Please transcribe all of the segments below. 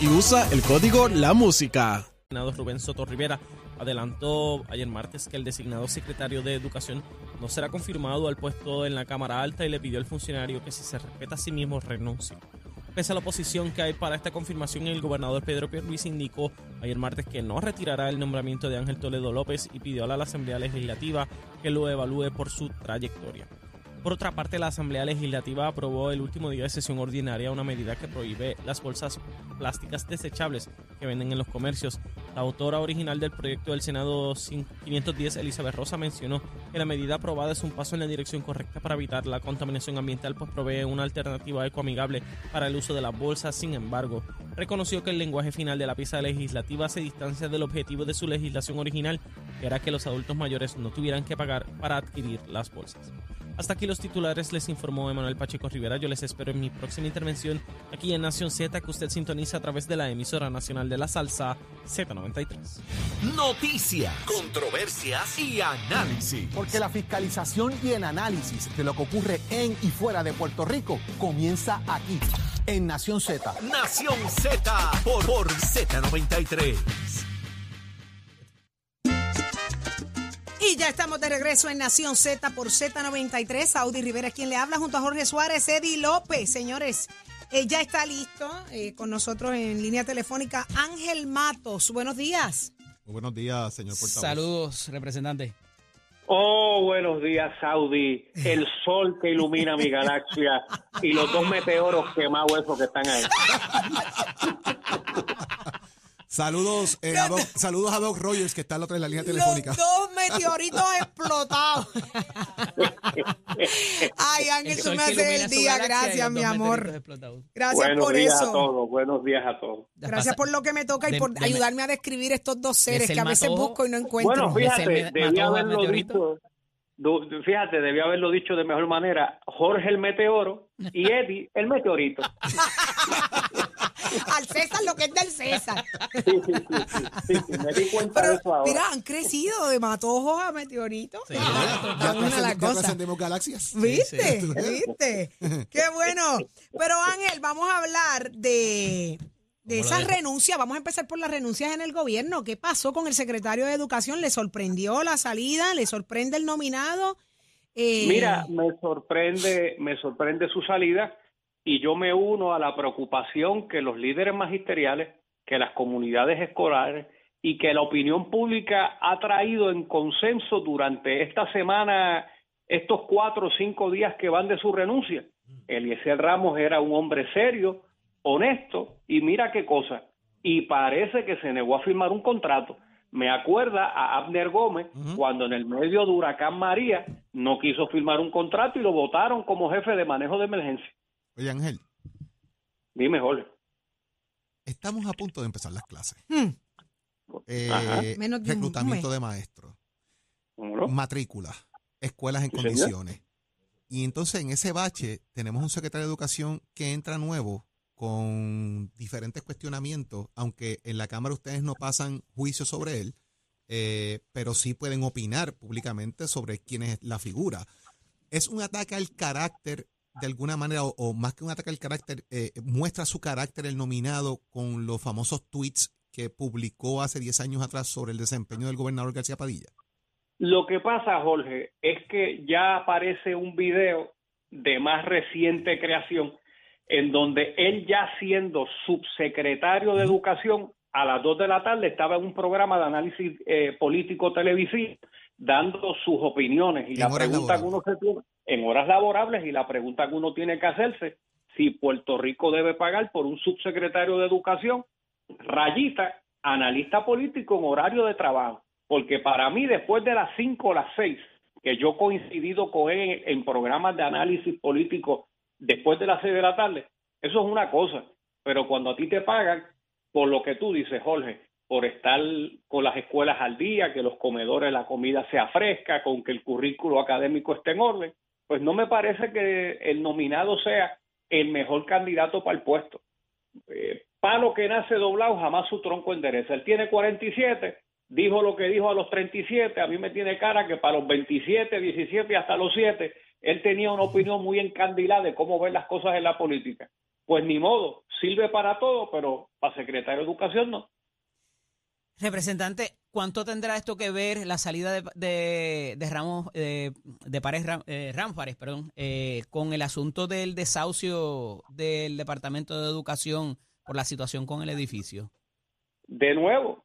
Y usa el código La Música. Rubén Soto Rivera adelantó ayer martes que el designado secretario de Educación no será confirmado al puesto en la Cámara Alta y le pidió al funcionario que si se respeta a sí mismo renuncie. Pese a la oposición que hay para esta confirmación, el gobernador Pedro Pierluisi indicó ayer martes que no retirará el nombramiento de Ángel Toledo López y pidió a la Asamblea Legislativa que lo evalúe por su trayectoria. Por otra parte, la Asamblea Legislativa aprobó el último día de sesión ordinaria una medida que prohíbe las bolsas plásticas desechables que venden en los comercios. La autora original del proyecto del Senado 510, Elizabeth Rosa, mencionó que la medida aprobada es un paso en la dirección correcta para evitar la contaminación ambiental, pues provee una alternativa ecoamigable para el uso de las bolsas. Sin embargo, reconoció que el lenguaje final de la pieza legislativa se distancia del objetivo de su legislación original, que era que los adultos mayores no tuvieran que pagar para adquirir las bolsas. Hasta aquí los titulares, les informó Emanuel Pacheco Rivera. Yo les espero en mi próxima intervención aquí en Nación Z, que usted sintoniza a través de la emisora nacional de la salsa Z93. Noticias, controversias y análisis. Porque la fiscalización y el análisis de lo que ocurre en y fuera de Puerto Rico comienza aquí, en Nación Z. Nación Z por, por Z93. Y ya estamos de regreso en Nación Z por Z93. Audi Rivera es quien le habla junto a Jorge Suárez, Eddie López. Señores, eh, ya está listo eh, con nosotros en línea telefónica Ángel Matos. Buenos días. Muy buenos días, señor portavoz. Saludos, representante. Oh, buenos días, Saudi. El sol que ilumina mi galaxia y los dos meteoros quemados esos que están ahí. Saludos, eh, a Doc, saludos a Doc Rogers, que está al otro de la línea telefónica. Los dos meteoritos explotados. Ay, Ángel, El tú me haces el día. Gracias, mi amor. Gracias buenos por días a eso. todos, buenos días a todos. Gracias por lo que me toca y De- por de- ayudarme a describir estos dos seres ser que a veces busco y no encuentro. Bueno, fíjate, debía haberlo dicho, fíjate, debía haberlo dicho de mejor manera. Jorge el meteoro y Eddie el meteorito. Al César lo que es del César. Sí, sí, sí, sí, sí, sí, me di cuenta de Pero eso ahora. mira, han crecido de matojos a meteoritos. Sí, Ah, ya, Ya la ya cosa. trascendemos galaxias. ¿Viste? ¿Viste? Qué bueno. Pero Ángel, vamos a hablar de, de ¿Cómo lo esas renuncias. Vamos a empezar por las renuncias en el gobierno. ¿Qué pasó con el secretario de Educación? ¿Le sorprendió la salida? ¿Le sorprende el nominado? Eh, Mira, me sorprende, me sorprende su salida y yo me uno a la preocupación que los líderes magisteriales, que las comunidades escolares y que la opinión pública ha traído en consenso durante esta semana, estos cuatro o cinco días que van de su renuncia. Eliezer Ramos era un hombre serio, honesto y mira qué cosa. Y parece que se negó a firmar un contrato. Me acuerda a Abner Gómez cuando en el medio de Huracán María no quiso firmar un contrato y lo votaron como jefe de manejo de emergencia. Oye, Ángel, Dime, Jorge. estamos a punto de empezar las clases. hmm, Eh. Menos de reclutamiento de maestros, matrículas, escuelas en señor. condiciones. Y entonces en ese bache tenemos un secretario de Educación que entra nuevo con diferentes cuestionamientos, aunque en la Cámara ustedes no pasan juicio sobre él, eh, pero sí pueden opinar públicamente sobre quién es la figura. ¿Es un ataque al carácter de alguna manera, o, o más que un ataque al carácter, eh, muestra su carácter el nominado con los famosos tweets que publicó hace 10 años atrás sobre el desempeño del gobernador García Padilla? Lo que pasa, Jorge, es que ya aparece un video de más reciente creación en donde él ya siendo subsecretario de Educación, a las 2 de la tarde estaba en un programa de análisis eh, político televisivo dando sus opiniones y la pregunta que uno se tiene, en horas laborables y la pregunta que uno tiene que hacerse si Puerto Rico debe pagar por un subsecretario de Educación, rayita, analista político en horario de trabajo, porque para mí después de las 5 o las 6 que yo he coincidido con él en, en programas de análisis político después de las 6 de la tarde, eso es una cosa, pero cuando a ti te pagan por lo que tú dices, Jorge, por estar con las escuelas al día, que los comedores, la comida sea fresca, con que el currículo académico esté en orden, pues no me parece que el nominado sea el mejor candidato para el puesto. Eh, palo que nace doblado, jamás su tronco endereza. Él tiene 47, dijo lo que dijo a los 37, a mí me tiene cara que para los 27, 17 y hasta los 7, él tenía una opinión muy encandilada de cómo ver las cosas en la política. Pues ni modo, sirve para todo, pero para secretario de Educación no. Representante, ¿cuánto tendrá esto que ver la salida de, de, de Ramos, eh, de Ram- eh, Ramfares, perdón, eh, con el asunto del desahucio del Departamento de Educación por la situación con el edificio? De nuevo,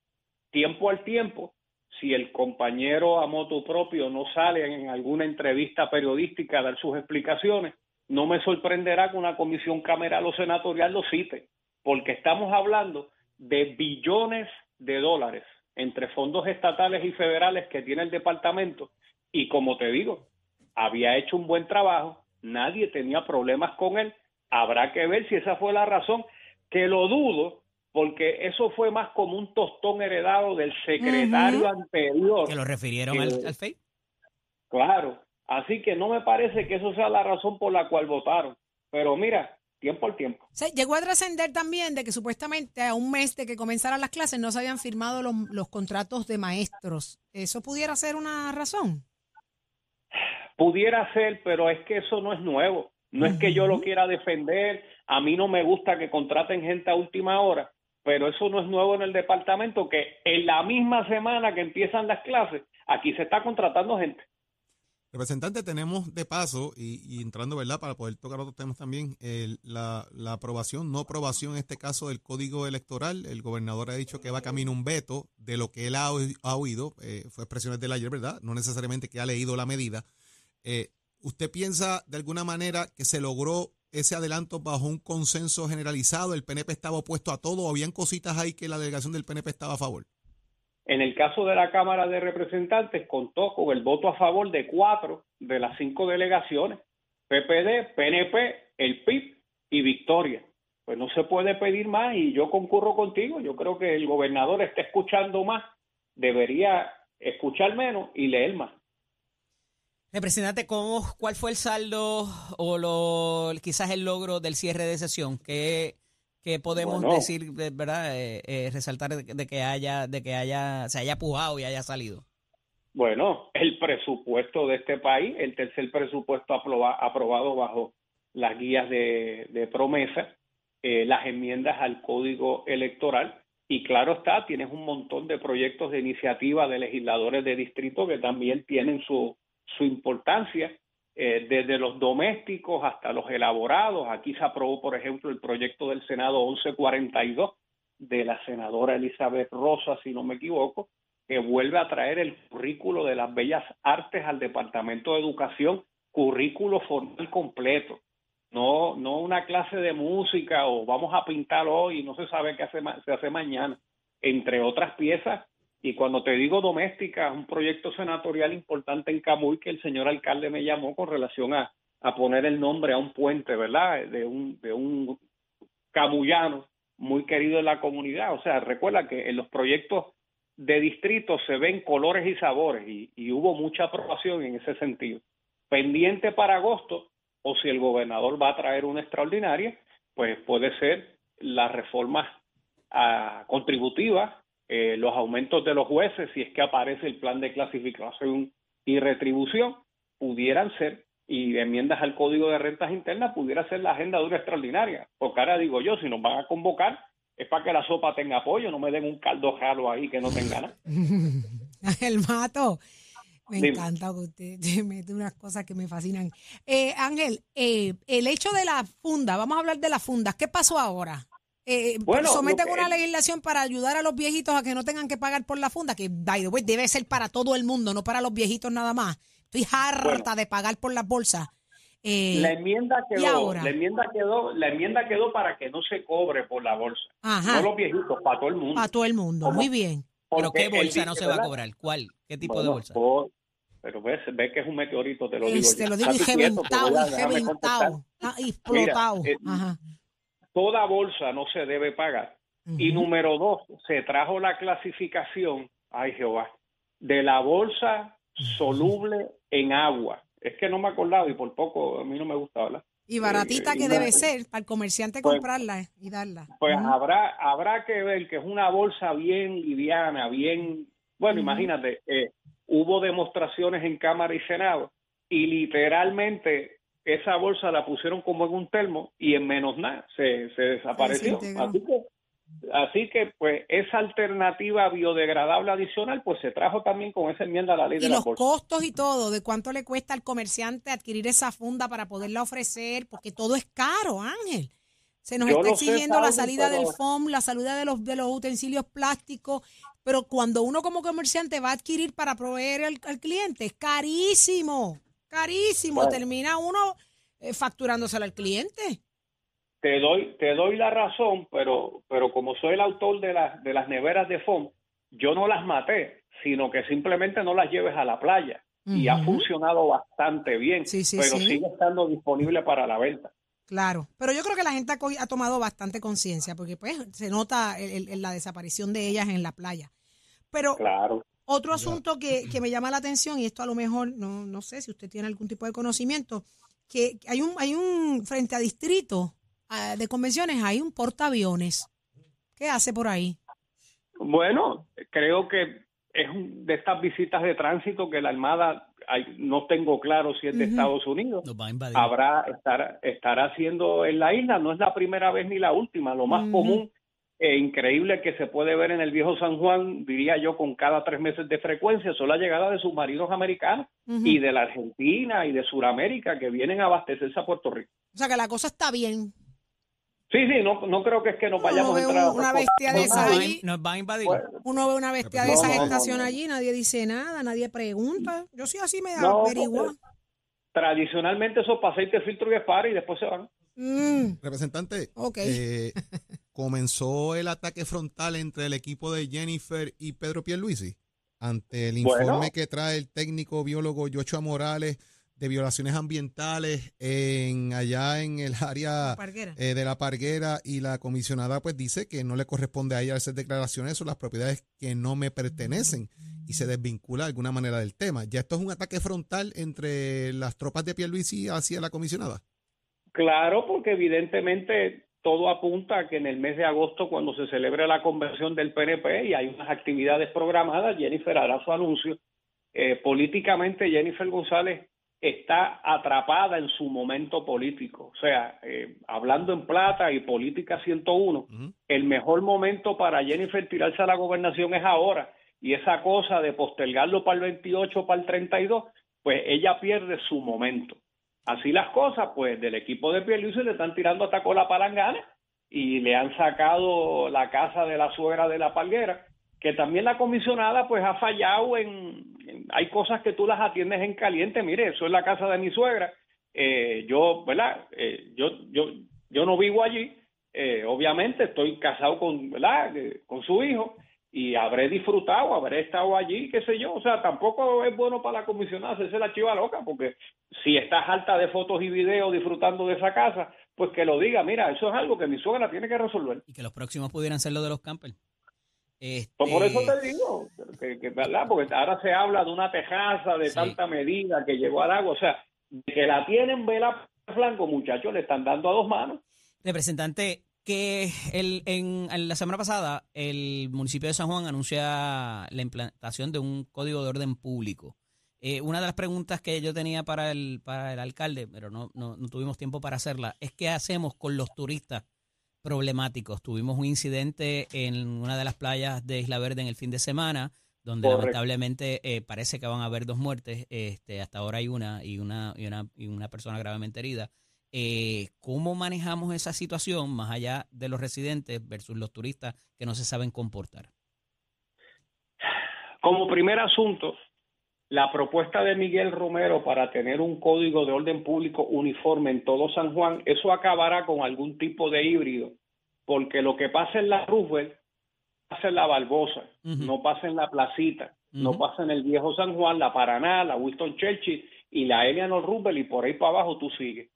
tiempo al tiempo, si el compañero a moto propio no sale en alguna entrevista periodística a dar sus explicaciones, no me sorprenderá que una comisión cameral o senatorial lo cite, porque estamos hablando de billones de dólares entre fondos estatales y federales que tiene el departamento y como te digo, había hecho un buen trabajo, nadie tenía problemas con él, habrá que ver si esa fue la razón, que lo dudo, porque eso fue más como un tostón heredado del secretario anterior. Que lo refirieron Que- al, al FEI. Claro, así que no me parece que eso sea la razón por la cual votaron. Pero mira, tiempo al tiempo. Llegó a trascender también de que supuestamente a un mes de que comenzaran las clases no se habían firmado los, los contratos de maestros. ¿Eso pudiera ser una razón? Pudiera ser, pero es que eso no es nuevo. No es que yo lo quiera defender, a mí no me gusta que contraten gente a última hora, pero eso no es nuevo en el departamento, que en la misma semana que empiezan las clases, aquí se está contratando gente. Representante, tenemos de paso, y, entrando, ¿verdad?, para poder tocar otros temas también, la, la aprobación, no aprobación en este caso del código electoral. El gobernador ha dicho que va camino un veto de lo que él ha oído, eh, fue expresiones del ayer, ¿verdad? No necesariamente que ha leído la medida. Eh, ¿Usted piensa de alguna manera que se logró ese adelanto bajo un consenso generalizado? ¿El PNP estaba opuesto a todo o habían cositas ahí que la delegación del PNP estaba a favor? En el caso de la Cámara de Representantes, contó con el voto a favor de cuatro de las cinco delegaciones, PPD, PNP, el PIB y Victoria. Pues no se puede pedir más y yo concurro contigo. Yo creo que el gobernador está escuchando más, debería escuchar menos y leer más. Representante, ¿cómo, ¿cuál fue el saldo o lo, quizás el logro del cierre de sesión? ¿Qué, podemos Bueno. decir, de- verdad, eh, eh, resaltar de, de que haya, de que haya, se haya pujado y haya salido? Bueno, el presupuesto de este país, el tercer presupuesto aproba- aprobado bajo las guías de, de promesa, eh, las enmiendas al código electoral y claro está, tienes un montón de proyectos de iniciativa de legisladores de distrito que también tienen su, su importancia, eh, desde los domésticos hasta los elaborados. Aquí se aprobó, por ejemplo, el proyecto del Senado 1142 de la senadora Elizabeth Rosa, si no me equivoco, que vuelve a traer el currículo de las bellas artes al Departamento de Educación, currículo formal completo, no no una clase de música o vamos a pintar hoy y no se sabe qué hace se hace mañana, entre otras piezas. Y cuando te digo doméstica, un proyecto senatorial importante en Camuy que el señor alcalde me llamó con relación a, a poner el nombre a un puente, ¿verdad? De un, de un camuyano muy querido en la comunidad. O sea, recuerda que en los proyectos de distrito se ven colores y sabores y, y hubo mucha aprobación en ese sentido. Pendiente para agosto, o si el gobernador va a traer una extraordinaria, pues puede ser las reformas ah, contributivas, eh, los aumentos de los jueces, si es que aparece el plan de clasificación y retribución, pudieran ser, y enmiendas al Código de Rentas Internas, pudiera ser la agenda de una extraordinaria. Porque ahora digo yo, si nos van a convocar, es para que la sopa tenga apoyo, no me den un caldo jalo ahí que no tenga nada. El mato. Me Dime. encanta que usted te mete unas cosas que me fascinan. Eh, Ángel, eh, el hecho de la funda, vamos a hablar de las fundas. ¿Qué pasó ahora? Eh, Bueno, someten que- una legislación para ayudar a los viejitos a que no tengan que pagar por la funda, que by the way, debe ser para todo el mundo, no para los viejitos nada más. Estoy harta de pagar por las bolsas. Eh, La enmienda ¿y quedó, ahora? la enmienda quedó, la enmienda quedó para que no se cobre por la bolsa. Ajá. No los viejitos, para todo el mundo. para todo el mundo. ¿Cómo? Muy bien. ¿Pero qué bolsa no se va a ¿verdad? cobrar? ¿Cuál? ¿Qué tipo de Bueno, bolsa? por- pero ves, ves que es un meteorito, te lo digo. Ya. lo digo y reventado, y. Ah, y explotado. eh, Ajá. Toda bolsa no se debe pagar. Y número dos, se trajo la clasificación, ay Jehová, de la bolsa soluble en agua. Es que no me acordaba y por poco a mí no me gusta hablar. Y baratita eh, que y debe ser para el comerciante Pues- comprarla y darla. Pues habrá habrá que ver que es una bolsa bien liviana, bien... Bueno, imagínate, eh, hubo demostraciones en Cámara y Senado y literalmente esa bolsa la pusieron como en un termo y en menos nada se, se desapareció. Así que, así que, pues, esa alternativa biodegradable adicional, pues se trajo también con esa enmienda a la ley Y de la los bolsa. costos y todo, de cuánto le cuesta al comerciante adquirir esa funda para poderla ofrecer, porque todo es caro, Ángel. Se nos Yo está sé, exigiendo la salida del FOM, la salida de los, de los utensilios plásticos, pero cuando uno como comerciante va a adquirir para proveer al, al cliente, es carísimo, carísimo. Bueno. Termina uno eh, facturándoselo al cliente. te doy te doy la razón, pero pero como soy el autor de las de las neveras de FOM, yo no las maté, sino que simplemente no las lleves a la playa y ha funcionado bastante bien, Sí, sí, pero sí. sigue estando disponible para la venta. Claro, pero yo creo que la gente ha, tomado bastante conciencia porque pues se nota el- el- la desaparición de ellas en la playa. Pero Claro. Otro asunto que, que me llama la atención, y esto a lo mejor no, no sé si usted tiene algún tipo de conocimiento, que hay un, hay un frente a distrito ah, de convenciones, hay un portaaviones. ¿Qué hace por ahí? Bueno, creo que es un- de estas visitas de tránsito que la Armada hay- no tengo claro si es de. Estados Unidos. Nos va a invadir. habrá estar, estará haciendo en la isla. No es la primera vez ni la última. Lo más Ujú. común e increíble que se puede ver en el viejo San Juan, diría yo, con cada tres meses de frecuencia, son la llegada de submarinos americanos y de la Argentina y de Sudamérica que vienen a abastecerse a Puerto Rico. O sea que la cosa está bien. Sí, sí, no, no creo que es que nos vayamos Uno a entrar a una bestia de Nos esas va a- allí. nos va a invadir. Bueno, Uno ve una bestia de No, esas no, no, estación no. allí, nadie dice nada, nadie pregunta. Yo soy así, me No, averigua. porque tradicionalmente esos para aceite, filtro y espara y después se van. Mm, Representante, Ok. eh, comenzó el ataque frontal entre el equipo de Jennifer y Pedro Pierluisi ante el Bueno. informe que trae el técnico biólogo Yochoa Morales de violaciones ambientales en allá en el área eh, de la Parguera y la comisionada pues dice que no le corresponde a ella hacer declaraciones sobre las propiedades que no me pertenecen y se desvincula de alguna manera del tema. Ya esto es un ataque frontal entre las tropas de Pierluisi hacia la comisionada. Claro, porque evidentemente todo apunta a que en el mes de agosto, cuando se celebre la convención del PNP y hay unas actividades programadas, Jennifer hará su anuncio. Eh, políticamente, Jennifer González está atrapada en su momento político. O sea, eh, hablando en plata y política 101, Ujú. el mejor momento para Jennifer tirarse a la gobernación es ahora. Y esa cosa de postergarlo para el 28, para el 32, pues ella pierde su momento. Así las cosas, pues del equipo de Pierluisi le están tirando hasta con la palangana y le han sacado la casa de la suegra de la palguera, que también la comisionada pues ha fallado en, hay cosas que tú las atiendes en caliente, mire, eso es la casa de mi suegra, eh, yo, ¿verdad? Eh, yo, yo, yo no vivo allí, eh, obviamente estoy casado con, ¿verdad? Eh, con su hijo y habré disfrutado, habré estado allí, qué sé yo, o sea, tampoco es bueno para la comisionada hacerse la chiva loca, porque si estás alta de fotos y videos disfrutando de esa casa, pues que lo diga, mira, eso es algo que mi suegra tiene que resolver. Y que los próximos pudieran ser los de los campers. Este, Pues por eso te digo, que, que, ¿verdad? Porque ahora se habla de una tejaza de Sí. tanta medida que llegó al agua, o sea, de que la tienen vela flanco, muchachos, le están dando a dos manos. Representante, que el, en, en la semana pasada el municipio de San Juan anuncia la implantación de un código de orden público. Eh, una de las preguntas que yo tenía para el, para el alcalde, pero no, no, no tuvimos tiempo para hacerla, es qué hacemos con los turistas problemáticos. Tuvimos un incidente en una de las playas de Isla Verde en el fin de semana, donde Correcto. lamentablemente eh, parece que van a haber dos muertes. Este, hasta ahora hay una y una y una, y una persona gravemente herida. Eh, ¿Cómo manejamos esa situación más allá de los residentes versus los turistas que no se saben comportar? Como primer asunto, la propuesta de Miguel Romero para tener un código de orden público uniforme en todo San Juan, eso acabará con algún tipo de híbrido, porque lo que pasa en la Roosevelt pasa en la Barbosa, no pasa en la Placita, no pasa en el Viejo San Juan, la Paraná, la Winston Churchill y la Eleanor Roosevelt y por ahí para abajo tú sigues.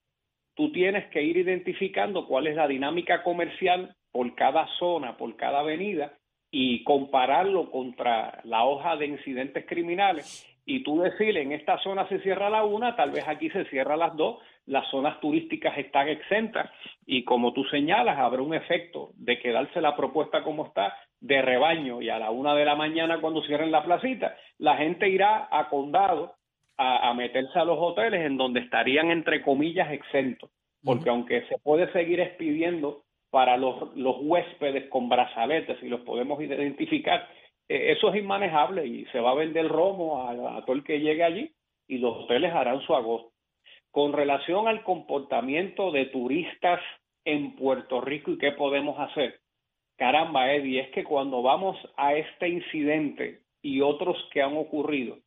Tú tienes que ir identificando cuál es la dinámica comercial por cada zona, por cada avenida y compararlo contra la hoja de incidentes criminales. Y tú decir en esta zona se cierra la una, tal vez aquí se cierra las dos, las zonas turísticas están exentas. Y como tú señalas habrá un efecto de quedarse la propuesta como está de rebaño y a la una de la mañana cuando cierren la placita la gente irá a condado a, a meterse a los hoteles en donde estarían entre comillas exentos porque aunque se puede seguir expidiendo para los, los huéspedes con brazaletes y los podemos identificar, eh, eso es inmanejable y se va a vender romo a, a todo el que llegue allí y los hoteles harán su agosto. Con relación al comportamiento de turistas en Puerto Rico y qué podemos hacer, caramba, Eddie, es que cuando vamos a este incidente y otros que han ocurrido,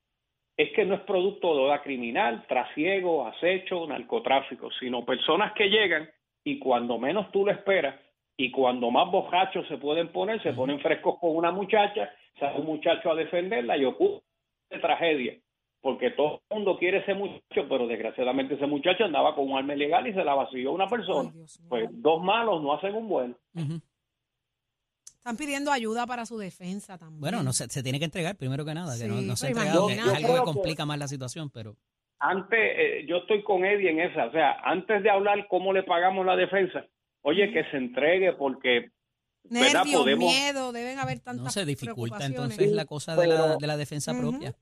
es que no es producto de oda criminal, trasiego, acecho, narcotráfico, sino personas que llegan y cuando menos tú lo esperas y cuando más bojachos se pueden poner, se ponen frescos con una muchacha, sale un muchacho a defenderla y ocurre tragedia, porque todo el mundo quiere ese muchacho, pero desgraciadamente ese muchacho andaba con un arma ilegal y se la vació una persona. Ay. Pues dos malos no hacen un bueno. Están pidiendo ayuda para su defensa también. Bueno, no se, se tiene que entregar primero que nada, que no, se ha entregado, es algo que complica más la situación, pero antes, eh, yo estoy con Eddie en esa, o sea, antes de hablar cómo le pagamos la defensa, oye, que se entregue porque. Nervios, Podemos, miedo, deben haber tantas no se dificulta entonces la cosa de la, de la defensa propia.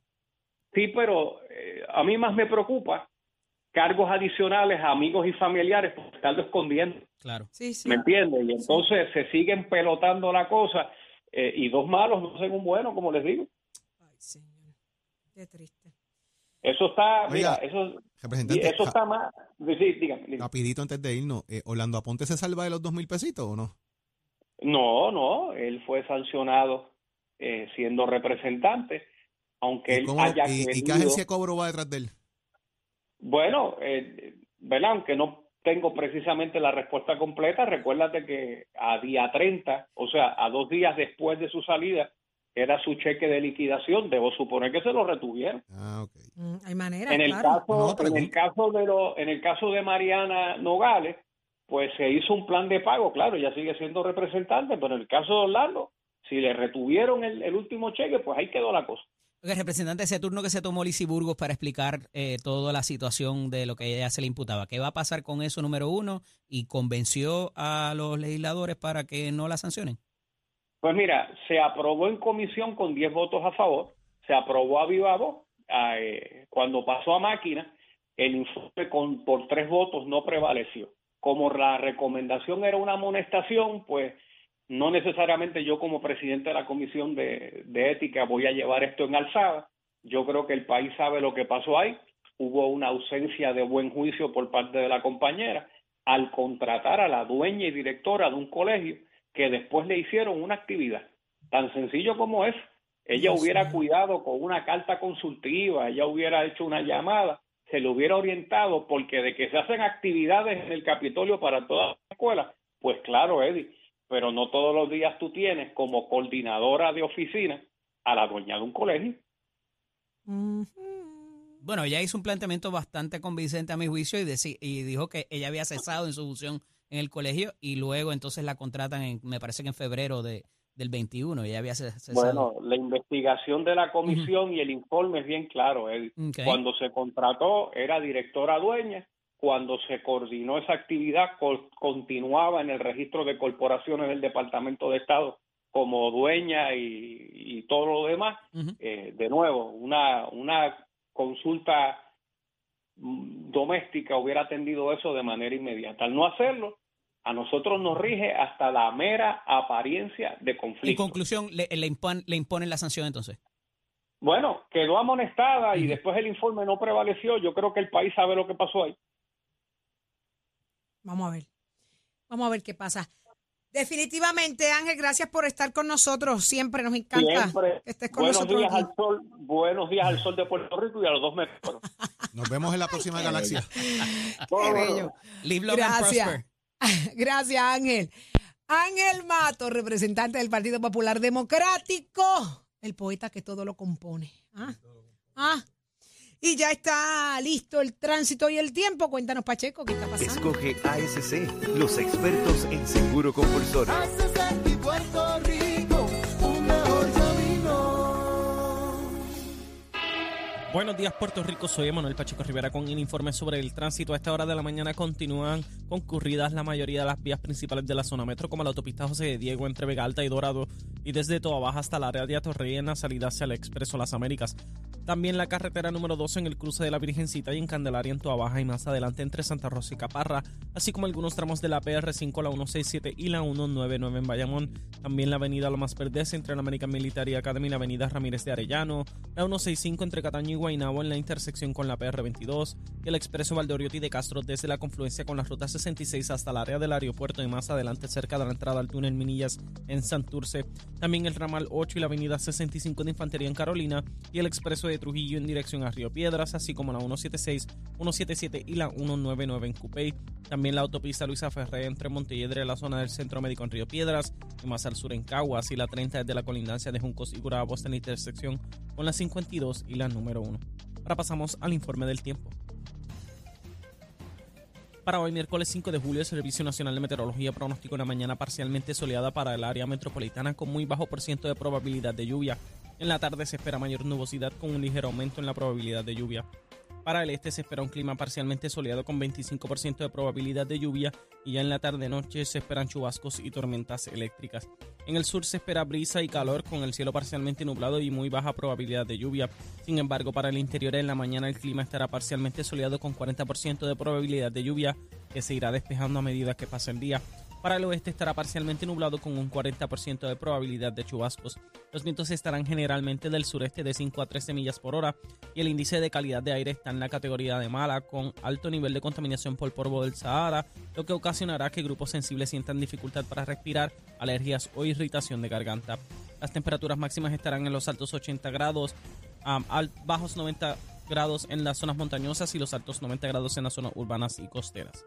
sí, pero eh, a mí más me preocupa cargos adicionales a amigos y familiares por estarlo escondiendo, Claro. Sí, sí. ¿me entiendes? Y entonces se siguen pelotando la cosa eh, y dos malos no hacen un bueno, como les digo. Ay, señor. Qué triste. Eso está, mira, eso, Representante, eso está más, sí, dígame, dígame. rapidito antes de irnos, eh, ¿Orlando Aponte se salva de los dos mil pesitos o no? No, no, él fue sancionado eh, siendo representante, aunque ¿Y, él cómo- haya y- y qué agencia de cobro va detrás de él? Bueno, eh, ¿verdad? Aunque no tengo precisamente la respuesta completa, recuérdate que a día 30, o sea, a dos días después de su salida, era su cheque de liquidación, debo suponer que se lo retuvieron. Ah, ok. Mm, hay manera, En el claro. caso, No, en el caso de lo, en el caso de Mariana Nogales, pues se hizo un plan de pago, claro, ella sigue siendo representante, pero en el caso de Orlando, si le retuvieron el, el último cheque, pues ahí quedó la cosa. Oiga, representante, ese turno que se tomó Lizy Burgos para explicar eh, toda la situación de lo que ella se le imputaba, ¿qué va a pasar con eso, número uno? ¿Y convenció a los legisladores para que no la sancionen? Pues mira, se aprobó en comisión con 10 votos a favor, se aprobó a viva voz. Eh, cuando pasó a máquina, el informe con, por tres votos no prevaleció. Como la recomendación era una amonestación, pues no necesariamente yo como presidente de la comisión de, de ética voy a llevar esto en alzada. Yo creo que el país sabe lo que pasó ahí. Hubo una ausencia de buen juicio por parte de la compañera al contratar a la dueña y directora de un colegio que después le hicieron una actividad. Tan sencillo como es. Ella hubiera cuidado con una carta consultiva, ella hubiera hecho una llamada, se le hubiera orientado, porque de que se hacen actividades en el Capitolio para toda la escuela, pues claro, Eddie, pero no todos los días tú tienes como coordinadora de oficina a la dueña de un colegio. Bueno, ella hizo un planteamiento bastante convincente a mi juicio y, y dijo que ella había cesado en su función en el colegio y luego entonces la contratan, en, me parece que en febrero de, del 21, ella había ce- cesado. Bueno, la investigación de la comisión y el informe es bien claro. Cuando se contrató era directora dueña, cuando se coordinó esa actividad co- continuaba en el registro de corporaciones del Departamento de Estado como dueña y, y todo lo demás. Eh, de nuevo, una, una consulta mm, doméstica hubiera atendido eso de manera inmediata. Al no hacerlo, a nosotros nos rige hasta la mera apariencia de En conflicto. conclusión, le, le, impon- le imponen la sanción entonces. Bueno, quedó amonestada y después el informe no prevaleció. Yo creo que el país sabe lo que pasó ahí. Vamos a ver. Vamos a ver qué pasa. Definitivamente, Ángel, gracias por estar con nosotros. Siempre nos encanta Siempre. que estés con buenos nosotros. días aquí. al sol, buenos días al sol de Puerto Rico y a los dos metros. Nos vemos en la próxima galaxia. Qué bello. Live long and Gracias. prosper. Gracias, Ángel. Ángel Mato, representante del Partido Popular Democrático, el poeta que todo lo compone. Ah, ah. Y ya está listo el tránsito y el tiempo. Cuéntanos, Pacheco, ¿qué está pasando? Escoge ASC, los expertos en seguro compulsorio. Buenos días, Puerto Rico. Soy Emanuel Pacheco Rivera con el informe sobre el tránsito. A esta hora de la mañana continúan concurridas la mayoría de las vías principales de la zona metro, como la autopista José de Diego entre Vega Alta y Dorado, y desde Toa Baja hasta la área de Atorrey en la salida hacia el Expreso Las Américas. También la carretera número 12 en el cruce de la Virgencita y en Candelaria en Toa Baja y más adelante entre Santa Rosa y Caparra, así como algunos tramos de la PR5, la 167 y la 199 en Bayamón. También la avenida Lomas Verdes entre la American Military Academy y la avenida Ramírez de Arellano, la 165 entre Cataño y En la intersección con la PR22 y el expreso Valdoriotti de Castro desde la confluencia con la ruta 66 hasta el área del aeropuerto y más adelante cerca de la entrada al túnel Minillas en Santurce. También el ramal 8 y la avenida 65 de Infantería en Carolina y el expreso de Trujillo en dirección a Río Piedras, así como la 176, 177 y la 199 en Cupey. También la autopista Luisa Ferré entre Montelledre, la zona del Centro Médico en Río Piedras y más al sur en Caguas y la 30 desde la colindancia de Juncos y Gurabos en la intersección con la 52 y la número 1. Ahora pasamos al informe del tiempo. Para hoy, miércoles 5 de julio, el Servicio Nacional de Meteorología pronostica una mañana parcialmente soleada para el área metropolitana con muy bajo por ciento de probabilidad de lluvia. En la tarde se espera mayor nubosidad con un ligero aumento en la probabilidad de lluvia. Para el este se espera un clima parcialmente soleado con 25% de probabilidad de lluvia y ya en la tarde-noche se esperan chubascos y tormentas eléctricas. En el sur se espera brisa y calor con el cielo parcialmente nublado y muy baja probabilidad de lluvia. Sin embargo, para el interior en la mañana el clima estará parcialmente soleado con 40% de probabilidad de lluvia que se irá despejando a medida que pase el día. Para el oeste estará parcialmente nublado con un 40% de probabilidad de chubascos. Los vientos estarán generalmente del sureste de 5 a 13 millas por hora y el índice de calidad de aire está en la categoría de mala con alto nivel de contaminación por polvo del Sahara, lo que ocasionará que grupos sensibles sientan dificultad para respirar, alergias o irritación de garganta. Las temperaturas máximas estarán en los altos 80 grados, al- bajos 90 grados en las zonas montañosas y los altos 90 grados en las zonas urbanas y costeras.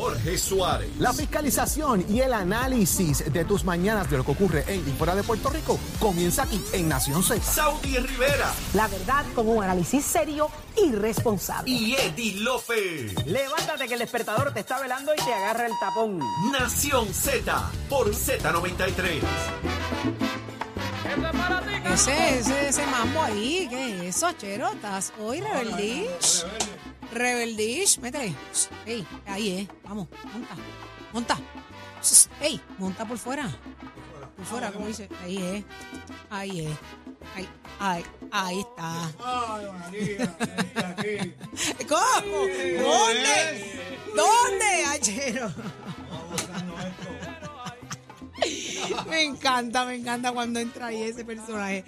Jorge Suárez. La fiscalización y el análisis de tus mañanas de lo que ocurre en y fuera de Puerto Rico comienza aquí en Nación Z. Saudi Rivera. La verdad con un análisis serio y responsable. Y Eddie Lofe. Levántate que el despertador te está velando y te agarra el tapón. Nación Z por Z93. Ese, ese, ese mambo ahí, ¿qué es eso, Chero? ¿Estás hoy rebeldish? Rebeldish, métele. Ey, ahí es. Vamos, monta, monta. Ey, monta por fuera. Por fuera, como dice. Ahí es. Ahí es. Ahí, ahí, ahí está. ¿Cómo? ¿Dónde? ¿Dónde, Achero? Me encanta, me encanta cuando entra ahí ese personaje.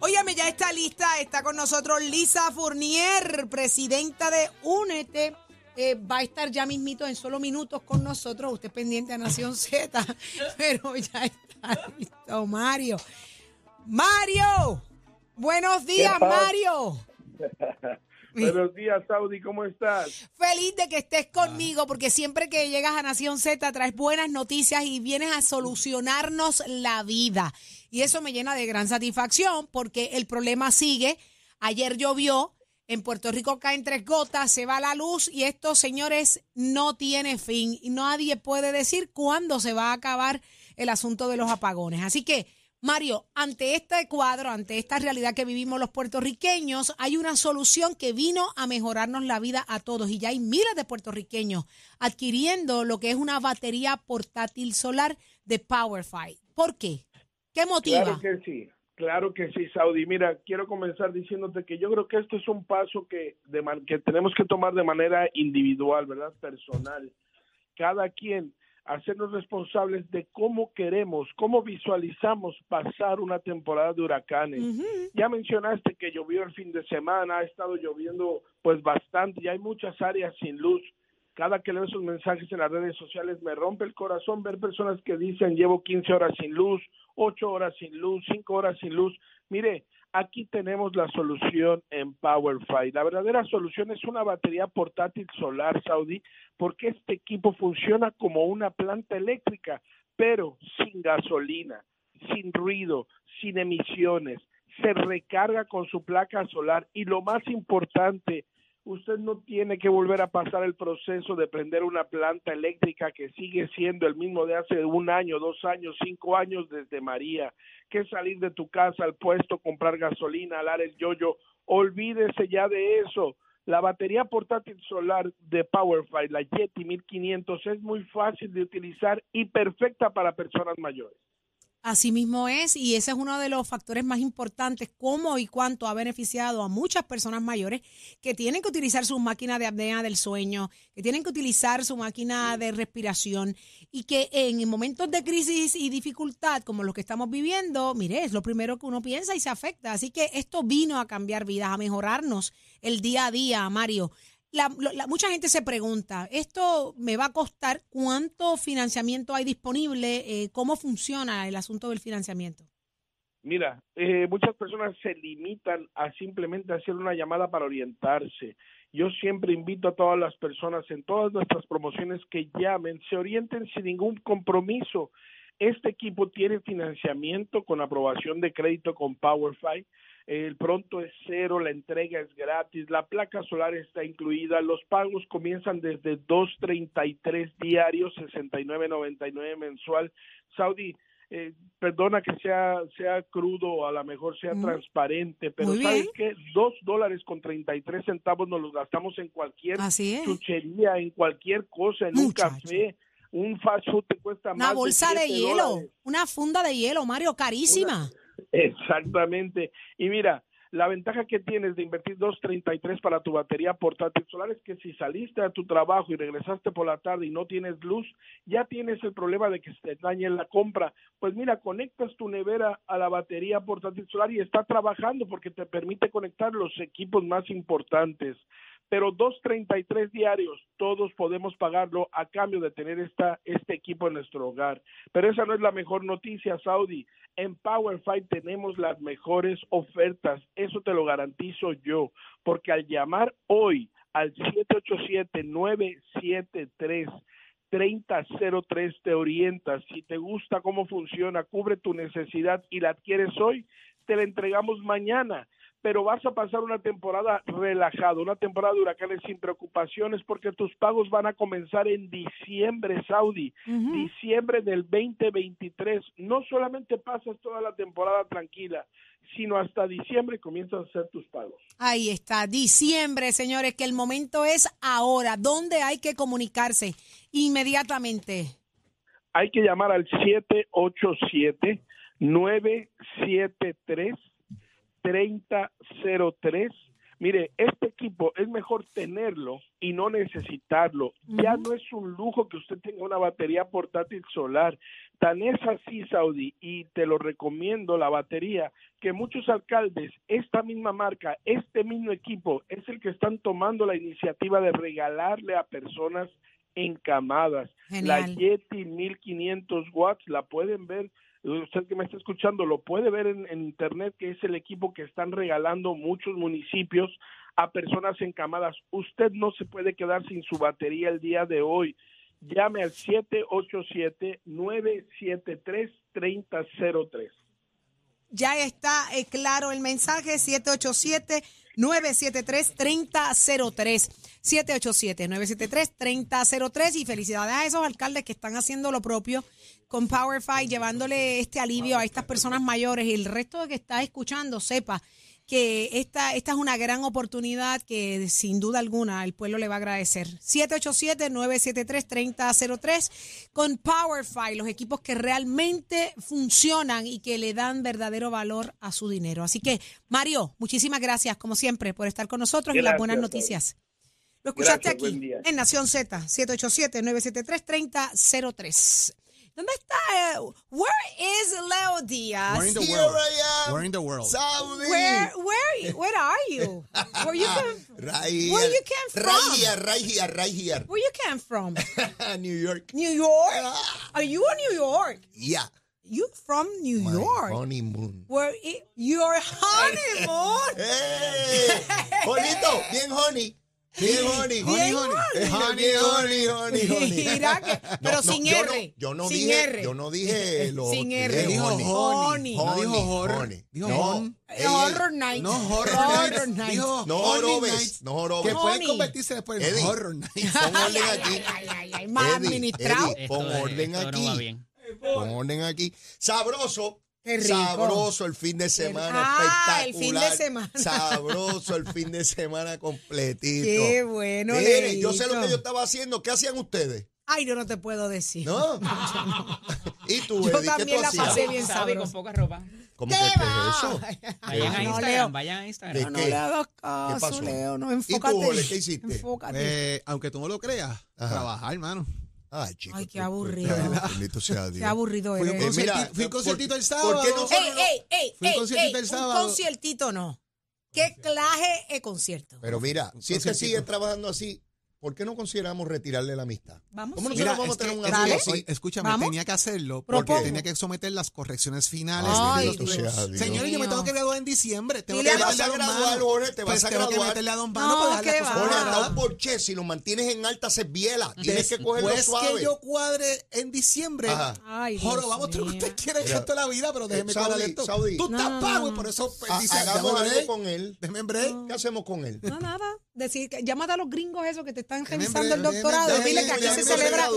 Óyame, ya está lista, está con nosotros Lisa Fournier, presidenta de Únete. Eh, va a estar ya mismito en solo minutos con nosotros. Usted es pendiente a Nación Z, pero ya está listo, Mario. Mario, buenos días? Mario. Buenos días, Saudi, ¿cómo estás? Feliz de que estés conmigo porque siempre que llegas a Nación Z traes buenas noticias y vienes a solucionarnos la vida. Y eso me llena de gran satisfacción porque el problema sigue. Ayer llovió, en Puerto Rico caen tres gotas, se va la luz y esto, señores, no tiene fin. Y nadie puede decir cuándo se va a acabar el asunto de los apagones. Así que, Mario, ante este cuadro, ante esta realidad que vivimos los puertorriqueños, hay una solución que vino a mejorarnos la vida a todos y ya hay miles de puertorriqueños adquiriendo lo que es una batería portátil solar de PowerFi. ¿Por qué? ¿Qué motiva? Claro que sí, Claro que sí, Saudi. Mira, quiero comenzar diciéndote que yo creo que esto es un paso que, de que tenemos que tomar de manera individual, ¿verdad? Personal. Cada quien hacernos responsables de cómo queremos, cómo visualizamos pasar una temporada de huracanes. Ya mencionaste que llovió el fin de semana, ha estado lloviendo pues bastante y hay muchas áreas sin luz. Cada que leo esos mensajes en las redes sociales me rompe el corazón ver personas que dicen llevo 15 horas sin luz, 8 horas sin luz, 5 horas sin luz. Mire, aquí tenemos la solución en PowerFi. La verdadera solución es una batería portátil solar Saudi porque este equipo funciona como una planta eléctrica, pero sin gasolina, sin ruido, sin emisiones. Se recarga con su placa solar y lo más importante, usted no tiene que volver a pasar el proceso de prender una planta eléctrica que sigue siendo el mismo de hace un año, dos años, cinco años desde María, que salir de tu casa al puesto, comprar gasolina, alar el yoyo, olvídese ya de eso. La batería portátil solar de PowerFi, la Yeti 1500, es muy fácil de utilizar y perfecta para personas mayores. Así mismo es, y ese es uno de los factores más importantes, cómo y cuánto ha beneficiado a muchas personas mayores que tienen que utilizar su máquina de apnea del sueño, que tienen que utilizar su máquina de respiración y que en momentos de crisis y dificultad como los que estamos viviendo, mire, es lo primero que uno piensa y se afecta. Así que esto vino a cambiar vidas, a mejorarnos el día a día, Mario. La, mucha gente se pregunta, ¿esto me va a costar? ¿Cuánto financiamiento hay disponible? Eh, ¿Cómo funciona el asunto del financiamiento? Mira, eh, muchas personas se limitan a simplemente hacer una llamada para orientarse. Yo siempre invito a todas las personas en todas nuestras promociones que llamen, se orienten sin ningún compromiso. Este equipo tiene financiamiento con aprobación de crédito con PowerFi. El pronto es cero, la entrega es gratis, la placa solar está incluida, los pagos comienzan desde 2.33 diarios, 69.99 mensual. Saudi, eh, perdona que sea sea crudo, a lo mejor sea Mm. transparente, pero ¿sabes qué? Dos dólares con 33 centavos nos los gastamos en cualquier chuchería, en cualquier cosa, en un café. Un fast food te cuesta Una más bolsa de, hielo, dólares. una funda de hielo, Mario, carísima. Exactamente. Y mira, la ventaja que tienes de invertir 2.33 para tu batería portátil solar es que si saliste a tu trabajo y regresaste por la tarde y no tienes luz, ya tienes el problema de que se te dañe la compra. Pues mira, conectas tu nevera a la batería portátil solar y está trabajando porque te permite conectar los equipos más importantes. Pero 2.33 diarios, todos podemos pagarlo a cambio de tener esta, este equipo en nuestro hogar. Pero esa no es la mejor noticia, Saudi. En PowerFi tenemos las mejores ofertas, eso te lo garantizo yo, porque al llamar hoy al 787-973-3003 te orientas. Si te gusta cómo funciona, cubre tu necesidad y la adquieres hoy, te la entregamos mañana. Pero vas a pasar una temporada relajada, una temporada de huracanes sin preocupaciones, porque tus pagos van a comenzar en diciembre, Saudi diciembre del 2023. No solamente pasas toda la temporada tranquila, sino hasta diciembre comienzas a hacer tus pagos. Ahí está, diciembre, señores, que el momento es ahora. ¿Dónde hay que comunicarse? Inmediatamente. Hay que llamar al 787-973-3003. Mire, este equipo es mejor tenerlo y no necesitarlo. Ya no es un lujo que usted tenga una batería portátil solar. Tan es así, Saudi, y te lo recomiendo la batería, que muchos alcaldes, esta misma marca, este mismo equipo, es el que están tomando la iniciativa de regalarle a personas encamadas. La Genial. Yeti 1500 watts, la pueden ver, usted que me está escuchando, lo puede ver en, internet, que es el equipo que están regalando muchos municipios a personas encamadas. Usted no se puede quedar sin su batería el día de hoy. Llame al 787-973-3003. Ya está eh, claro el mensaje 787-973-3003. 787-973-3003 y felicidades a esos alcaldes que están haciendo lo propio con PowerFi, llevándole este alivio a estas personas mayores y el resto de que está escuchando sepa que esta, esta es una gran oportunidad que sin duda alguna el pueblo le va a agradecer. 787-973-3003 con PowerFi, los equipos que realmente funcionan y que le dan verdadero valor a su dinero. Así que, Mario, muchísimas gracias, como siempre, por estar con nosotros y las buenas noticias. Lo escuchaste Gracias, aquí en Nación Z, 787-973-3003. ¿Dónde está? eh, Where is Leo Díaz? We're in the Here world. I am. We're in the world. Saudi. Where, where, where are you? Where you came, Right here. Where you came from? Right here, right here, right here. where you came from? New York. New York? Are you in New York? Yeah. You from New My York? honeymoon. Where i- your honeymoon? hey, Bonito, bien honey. Bien honey. Honey. honey. Bien honey, honey, honey. Mira que- pero sin yo R, No, yo no sin dije, R. yo no dije lo Sin dije R. Dijo honey. honey. No dijo horror. honey. Dijo ella- Horror Night. No horror Horror nights. Night. Dijo No no jorobes. Que pueden Honey. convertirse después en Eddie. horror nights. Pon orden Ay, aquí. ay, ay, ay, ay, mal Eddie, administrado. Pon orden aquí. Pon orden aquí. Sabroso. Qué rico. Sabroso el fin de semana. Ah, el espectacular. fin de semana. Sabroso el fin de semana completito. Qué bueno, Mire, yo sé lo que yo estaba haciendo. ¿Qué hacían ustedes? Ay, yo no te puedo decir. ¿No? ¿Y tú, Yo Eddie? ¿Qué también tú la hacías? pasé bien sabroso. con poca ropa. ¿Cómo ¿Qué que qué va? es eso? Vayan a No, Instagram, vayan a ¿De Instagram. No qué? le hagas ¿Qué caso, pasó? Leo. No, ¿Y tú, enfócate. Ole, qué hiciste? Enfócate. Eh, aunque tú no lo creas, Ajá. trabajar, hermano. Ay, chico. Ay, qué aburrido. Bendito sea Dios. Qué aburrido Fui a un eres. Mira, conciertito, fui un ¿por- conciertito el por sábado. qué no se- ey, ey, ey, Fui un ey, conciertito ey, el un sábado. conciertito no. ¿Qué clase de concierto? Pero mira, si este conciertito. sigue trabajando así, ¿por qué no consideramos retirarle la amistad? Vamos, ¿Cómo nosotros Mira, vamos a tener que- un amigo así? escúchame, Vamos. tenía que hacerlo ¿Por porque tenía que someter las correcciones finales. Ay, de los- Dios. Señores, yo me mío. tengo que graduar en diciembre. Tengo Dile que a- Te vas meterle a Don graduar, Mano. Jorge, te Pues vas a tengo que graduar. meterle a Don Mano No, para ¿qué cosas va? Cuadradas. un porche, si lo mantienes en alta se biela. Tienes que cogerlo Después suave. que yo cuadre en diciembre, Ajá. Ay, Dios Joro, vamos a hacer lo que mío. usted quiere el Mira, resto de la vida, pero déjeme eh, Saudi, cuadrar esto. Saudi. Tú estás No, pago y no. por eso pues, Ha- dice, hagamos déjame algo break, con él. déjeme en break. ¿Qué hacemos con él? No, nada. Decir que llámate a los gringos esos que te están revisando el doctorado. Dile que aquí se celebra,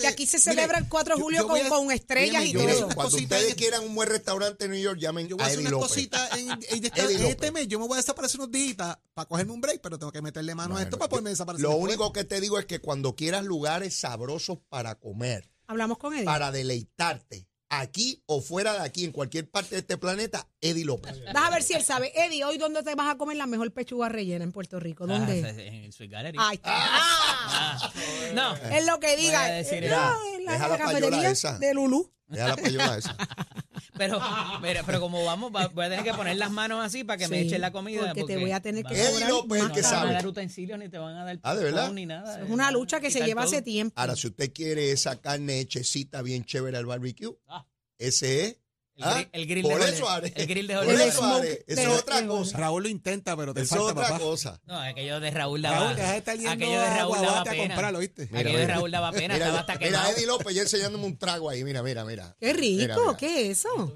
que aquí se celebra el 4 de julio con, a- con estrellas y todo. una Cuando ustedes en- quieran un buen restaurante en New York, llamen Yo voy a hacer Eddie una López. cosita en, este mes. Yo me voy a desaparecer unos días para cogerme un break, pero tengo que meterle mano a esto para poderme desaparecer. Lo único que te digo es que cuando quieras lugares sabrosos para comer, Hablamos con él. para deleitarte, aquí o fuera de aquí, en cualquier parte de este planeta, Eddie López. Vas a ver si él sabe. Eddie, hoy dónde te vas a comer la mejor pechuga rellena en Puerto Rico. ¿Dónde? Ah, en el Sweet Gallery. Ahí está. Ah. No. Es lo que diga. No, en la, la cafetería esa. de Lulú. Deja la payola esa. Pero, mira, pero como vamos, va- voy a tener que poner las manos así para que me Sí, echen la comida. porque te voy a tener que el no que te van a sabe. dar utensilios ni te van a dar Ah, ¿de verdad? ni nada. Es una lucha que se Quitar lleva todo. hace tiempo. Ahora, si usted quiere esa carne hechecita bien chévere al barbecue, Ah. ese es. El, ¿ah? grill, el grill Por de eso. El grill de Por Jorge. Eso, eso es otra cosa. Raúl lo intenta, pero te Eso es falta, otra papá. cosa. No, aquello de Raúl daba. Raúl, deja de estar yendo aquello de Raúl daba a pena. comprarlo, ¿viste? aquello de mira. Raúl daba pena, Mira, estaba hasta mira. Eddie López ya enseñándome un trago ahí. Mira, mira, mira. Qué rico, Mira, mira. ¿qué es eso?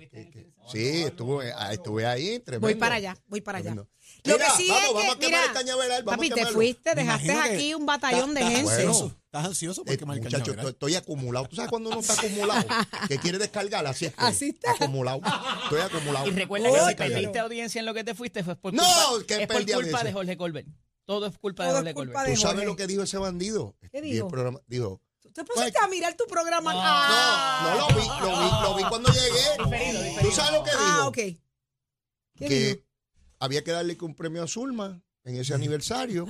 Sí, estuve, ah, estuve ahí. Tremendo. Voy para allá, voy para allá. Tremendo. Lo Mira, que sí vamos, es vamos que, a quemar mira, el cañaveral. Vamos papi, a te fuiste, dejaste aquí un batallón de gente. bueno. Estás ansioso Eh, porque me muchacho, estoy, estoy acumulado. ¿Tú sabes cuando uno está acumulado? que quiere descargar, así estoy. Así está. Acumulado. Estoy acumulado. Y recuerda que si perdiste audiencia en lo que te fuiste fue por No, culpa, que es por culpa audiencia. de Jorge Colbert. Todo es culpa de Todo Jorge Colbert. ¿Tú sabes lo que dijo ese bandido? ¿Qué dijo? programa- dijo, ¿Te pusiste a mirar tu programa? no, Ah. no lo vi, lo vi, lo vi cuando llegué. ¿Tú sabes lo que dijo? Ah, ok. ¿Qué que dijo? Había que darle un premio a Zulma en ese aniversario.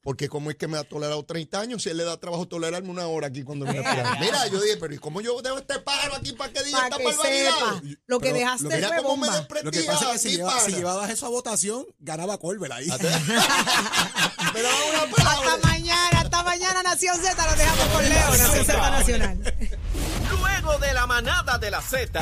Porque como es que me ha tolerado 30 años, si él le da trabajo tolerarme una hora aquí cuando me. Mira, yo dije, pero ¿y cómo yo dejo este pájaro aquí para que diga Para esta que barbaridad? sepa. Lo que Pero dejaste lo que- Mira cómo me bomba. Lo que pasa es que si, lleva- llevabas eso a votación, ganaba Colbert ahí. Pero una Hasta palabra. mañana, hasta mañana, Nación Z. Lo dejamos con Leo, Nación Z Nacional. Luego de la manada de la Z.